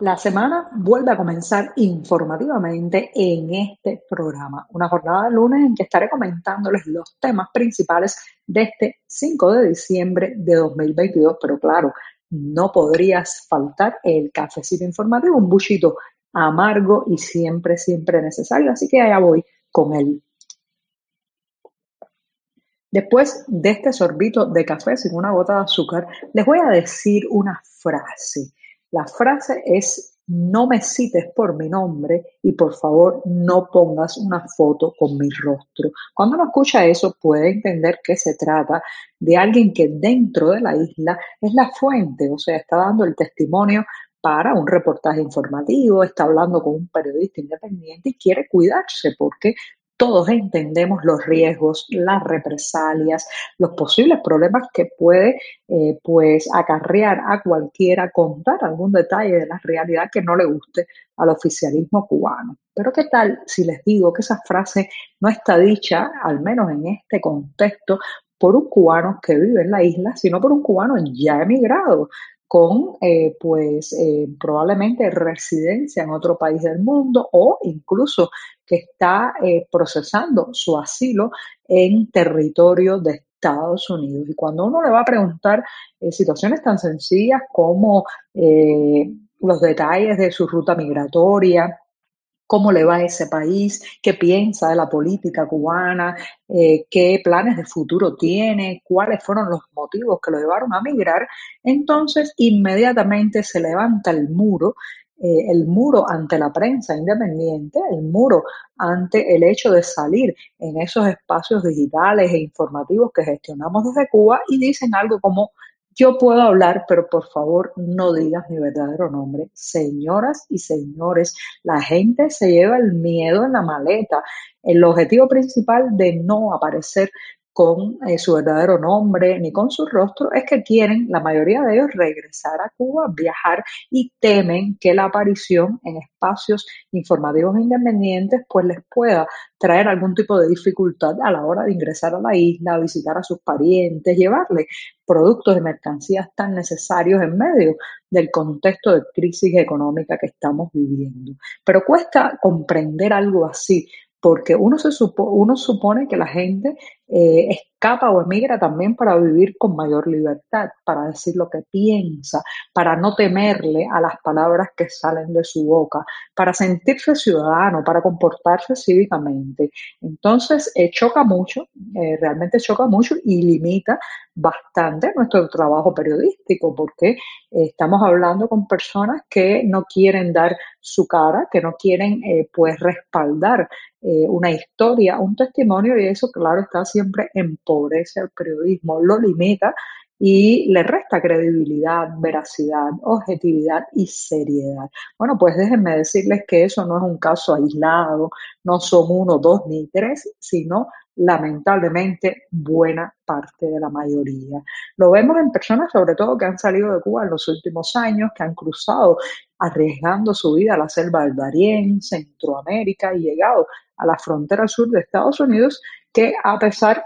La semana vuelve a comenzar informativamente en este programa, una jornada de lunes en que estaré comentándoles los temas principales de este 5 de diciembre de 2022, pero claro, no podrías faltar el cafecito informativo, un buchito amargo y siempre, siempre necesario, así que allá voy con él. Después de este sorbito de café sin una gota de azúcar, les voy a decir una frase la frase es no me cites por mi nombre y por favor no pongas una foto con mi rostro. Cuando uno escucha eso puede entender que se trata de alguien que dentro de la isla es la fuente, o sea, está dando el testimonio para un reportaje informativo, está hablando con un periodista independiente y quiere cuidarse porque todos entendemos los riesgos, las represalias, los posibles problemas que puede eh, pues acarrear a cualquiera contar algún detalle de la realidad que no le guste al oficialismo cubano. Pero ¿qué tal si les digo que esa frase no está dicha, al menos en este contexto, por un cubano que vive en la isla, sino por un cubano ya emigrado, con eh, pues eh, probablemente residencia en otro país del mundo o incluso que está eh, procesando su asilo en territorio de Estados Unidos. Y cuando uno le va a preguntar situaciones tan sencillas como los detalles de su ruta migratoria, cómo le va a ese país, qué piensa de la política cubana, eh, qué planes de futuro tiene, cuáles fueron los motivos que lo llevaron a migrar, entonces inmediatamente se levanta el muro, eh, el muro ante la prensa independiente, el muro ante el hecho de salir en esos espacios digitales e informativos que gestionamos desde Cuba y dicen algo como yo puedo hablar, pero por favor no digas mi verdadero nombre. Señoras y señores, la gente se lleva el miedo en la maleta. El objetivo principal de no aparecer con eh, su verdadero nombre ni con su rostro, es que quieren, la mayoría de ellos, regresar a Cuba, viajar y temen que la aparición en espacios informativos independientes pues les pueda traer algún tipo de dificultad a la hora de ingresar a la isla, visitar a sus parientes, llevarle productos y mercancías tan necesarios en medio del contexto de crisis económica que estamos viviendo. Pero cuesta comprender algo así, porque uno, se uno supone que la gente eh, escapa o emigra también para vivir con mayor libertad, para decir lo que piensa, para no temerle a las palabras que salen de su boca, para sentirse ciudadano, para comportarse cívicamente. Entonces, eh, choca mucho, eh, realmente choca mucho y limita bastante nuestro trabajo periodístico, porque estamos hablando con personas que no quieren dar su cara, que no quieren pues respaldar una historia, un testimonio, y eso, claro, está siempre empobrece al periodismo, lo limita y le resta credibilidad, veracidad, objetividad y seriedad. Bueno, pues déjenme decirles que eso no es un caso aislado, no son uno, dos ni tres, sino lamentablemente buena parte de la mayoría. Lo vemos en personas sobre todo que han salido de Cuba en los últimos años, que han cruzado arriesgando su vida a la selva del Darién, Centroamérica y llegado a la frontera sur de Estados Unidos que a pesar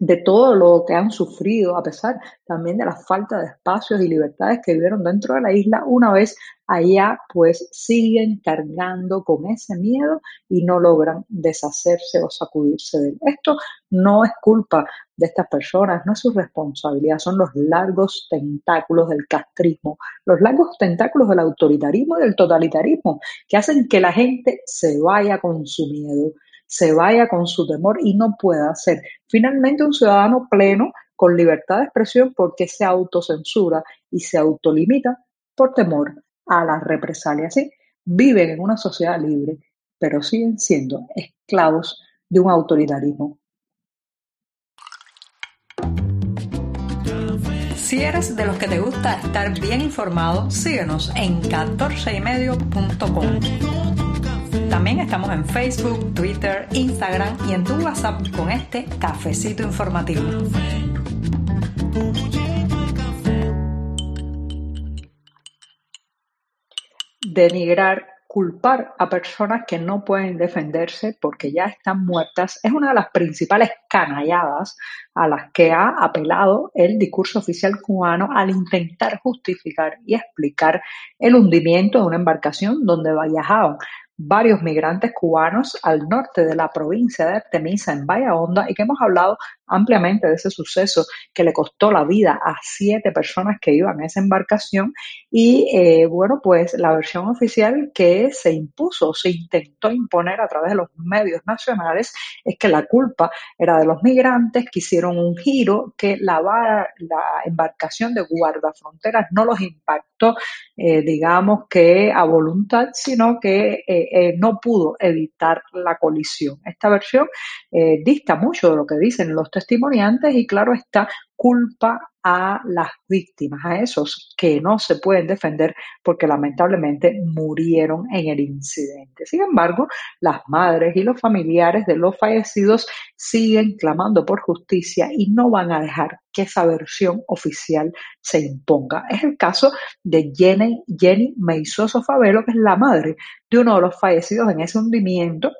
de todo lo que han sufrido, a pesar también de la falta de espacios y libertades que vivieron dentro de la isla, una vez allá, pues siguen cargando con ese miedo y no logran deshacerse o sacudirse de él. Esto no es culpa de estas personas, no es su responsabilidad, son los largos tentáculos del castrismo, los largos tentáculos del autoritarismo y del totalitarismo, que hacen que la gente se vaya con su miedo se vaya con su temor y no pueda ser finalmente un ciudadano pleno con libertad de expresión porque se autocensura y se autolimita por temor a las represalias. ¿sí? Viven en una sociedad libre, pero siguen siendo esclavos de un autoritarismo. Si eres de los que te gusta estar bien informado, síguenos en 14ymedio.com. También estamos en Facebook, Twitter, Instagram y en tu WhatsApp con este cafecito informativo. Denigrar, culpar a personas que no pueden defenderse porque ya están muertas es una de las principales canalladas a las que ha apelado el discurso oficial cubano al intentar justificar y explicar el hundimiento de una embarcación donde viajaban varios migrantes cubanos al norte de la provincia de Artemisa, en Honda, y que hemos hablado ampliamente de ese suceso que le costó la vida a siete personas que iban a esa embarcación. Y eh, bueno, pues la versión oficial que se impuso, se intentó imponer a través de los medios nacionales, es que la culpa era de los migrantes que hicieron un giro, que la, la embarcación de guardafronteras no los impactó, eh, digamos que a voluntad, sino que eh, no pudo evitar la colisión. Esta versión dista mucho de lo que dicen los testimoniantes y claro está, culpa a las víctimas, a esos que no se pueden defender porque lamentablemente murieron en el incidente. Sin embargo, las madres y los familiares de los fallecidos siguen clamando por justicia y no van a dejar que esa versión oficial se imponga. Es el caso de Jenny, Jenny Meizoso Favelo, que es la madre de uno de los fallecidos en ese hundimiento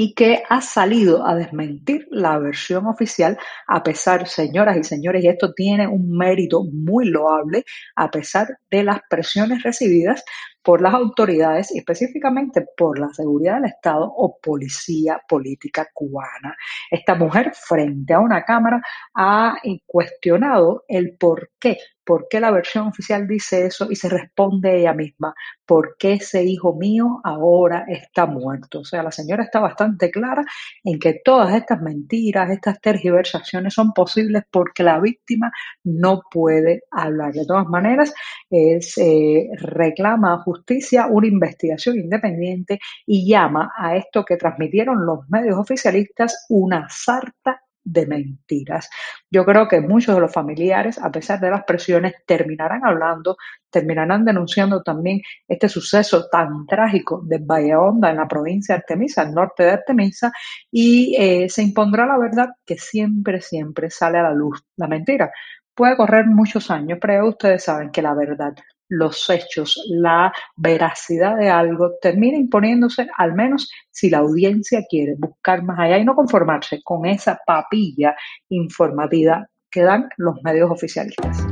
y que ha salido a desmentir la versión oficial, a pesar, señoras y señores, y esto tiene un mérito muy loable, a pesar de las presiones recibidas por las autoridades y específicamente por la seguridad del Estado o policía política cubana. Esta mujer frente a una cámara ha cuestionado el por qué ¿Por qué la versión oficial dice eso? Y se responde ella misma, ¿por qué ese hijo mío ahora está muerto? O sea, la señora está bastante clara en que todas estas mentiras, estas tergiversaciones son posibles porque la víctima no puede hablar. De todas maneras, se reclama justicia una investigación independiente y llama a esto que transmitieron los medios oficialistas una sarta de mentiras. Yo creo que muchos de los familiares, a pesar de las presiones, terminarán hablando, terminarán denunciando también este suceso tan trágico de Valle Honda en la provincia de Artemisa, al norte de Artemisa, y eh, se impondrá la verdad que siempre, siempre sale a la luz. La mentira puede correr muchos años, pero ustedes saben que la verdad los hechos, la veracidad de algo, termina imponiéndose, al menos si la audiencia quiere buscar más allá y no conformarse con esa papilla informativa que dan los medios oficialistas.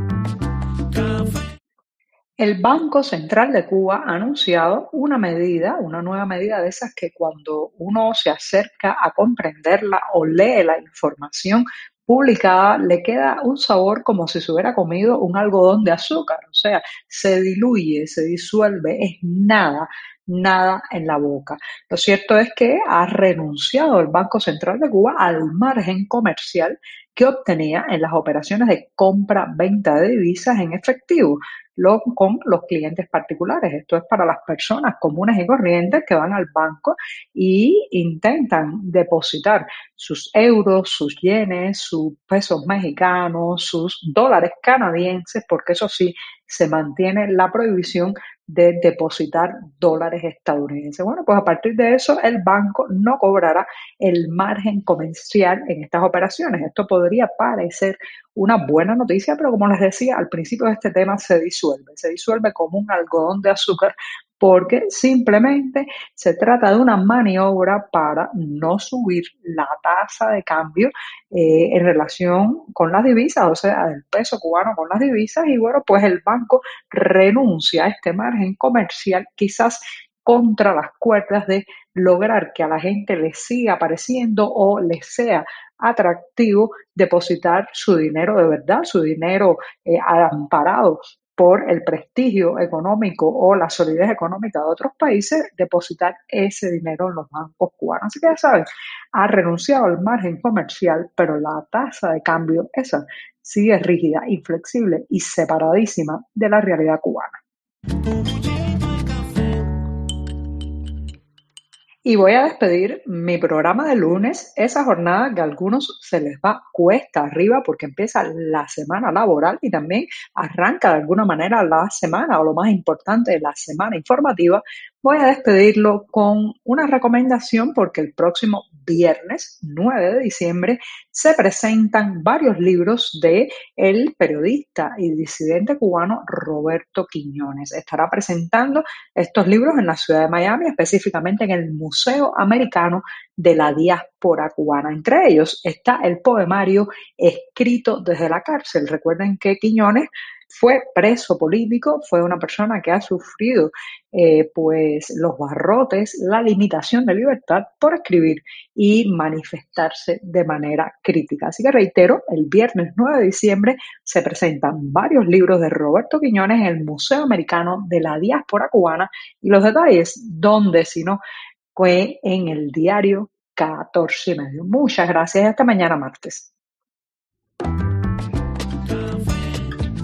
El Banco Central de Cuba ha anunciado una medida, una nueva medida de esas que cuando uno se acerca a comprenderla o lee la información publicada le queda un sabor como si se hubiera comido un algodón de azúcar, o sea, se diluye, se disuelve, es nada, nada en la boca. Lo cierto es que ha renunciado el Banco Central de Cuba al margen comercial que obtenía en las operaciones de compra-venta de divisas en efectivo con los clientes particulares. Esto es para las personas comunes y corrientes que van al banco y intentan depositar sus euros, sus yenes, sus pesos mexicanos, sus dólares canadienses, porque eso sí, se mantiene la prohibición de depositar dólares estadounidenses. Bueno, pues a partir de eso el banco no cobrará el margen comercial en estas operaciones. Esto podría parecer una buena noticia, pero como les decía, al principio de este tema se disuelve, se disuelve como un algodón de azúcar porque simplemente se trata de una maniobra para no subir la tasa de cambio eh, en relación con las divisas, o sea, el peso cubano con las divisas, y bueno, pues el banco renuncia a este margen comercial, quizás contra las cuerdas de lograr que a la gente le siga apareciendo o le sea atractivo depositar su dinero de verdad, su dinero eh, amparado por el prestigio económico o la solidez económica de otros países, depositar ese dinero en los bancos cubanos. Así que ya saben, ha renunciado al margen comercial, pero la tasa de cambio, esa, sigue rígida, inflexible y separadísima de la realidad cubana. Y voy a despedir mi programa de lunes, esa jornada que a algunos se les va cuesta arriba porque empieza la semana laboral y también arranca de alguna manera la semana o lo más importante, la semana informativa, voy a despedirlo con una recomendación porque el próximo viernes 9 de diciembre se presentan varios libros de el periodista y disidente cubano Roberto Quiñones. Estará presentando estos libros en la ciudad de Miami, específicamente en el Museo Americano de la Diáspora Cubana. Entre ellos está el poemario escrito desde la cárcel. Recuerden que Quiñones fue preso político, fue una persona que ha sufrido eh, pues los barrotes, la limitación de libertad por escribir y manifestarse de manera crítica. Así que reitero, el viernes 9 de diciembre se presentan varios libros de Roberto Quiñones en el Museo Americano de la Diáspora Cubana y los detalles, donde si no, fue en el diario 14 y medio. Muchas gracias. Hasta mañana martes.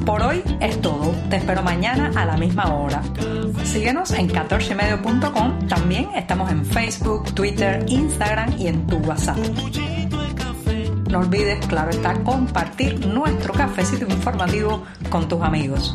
Por hoy es todo. Te espero mañana a la misma hora. Síguenos en 14medio.com. También estamos en Facebook, Twitter, Instagram y en tu WhatsApp. No olvides, claro está, compartir nuestro cafecito informativo con tus amigos.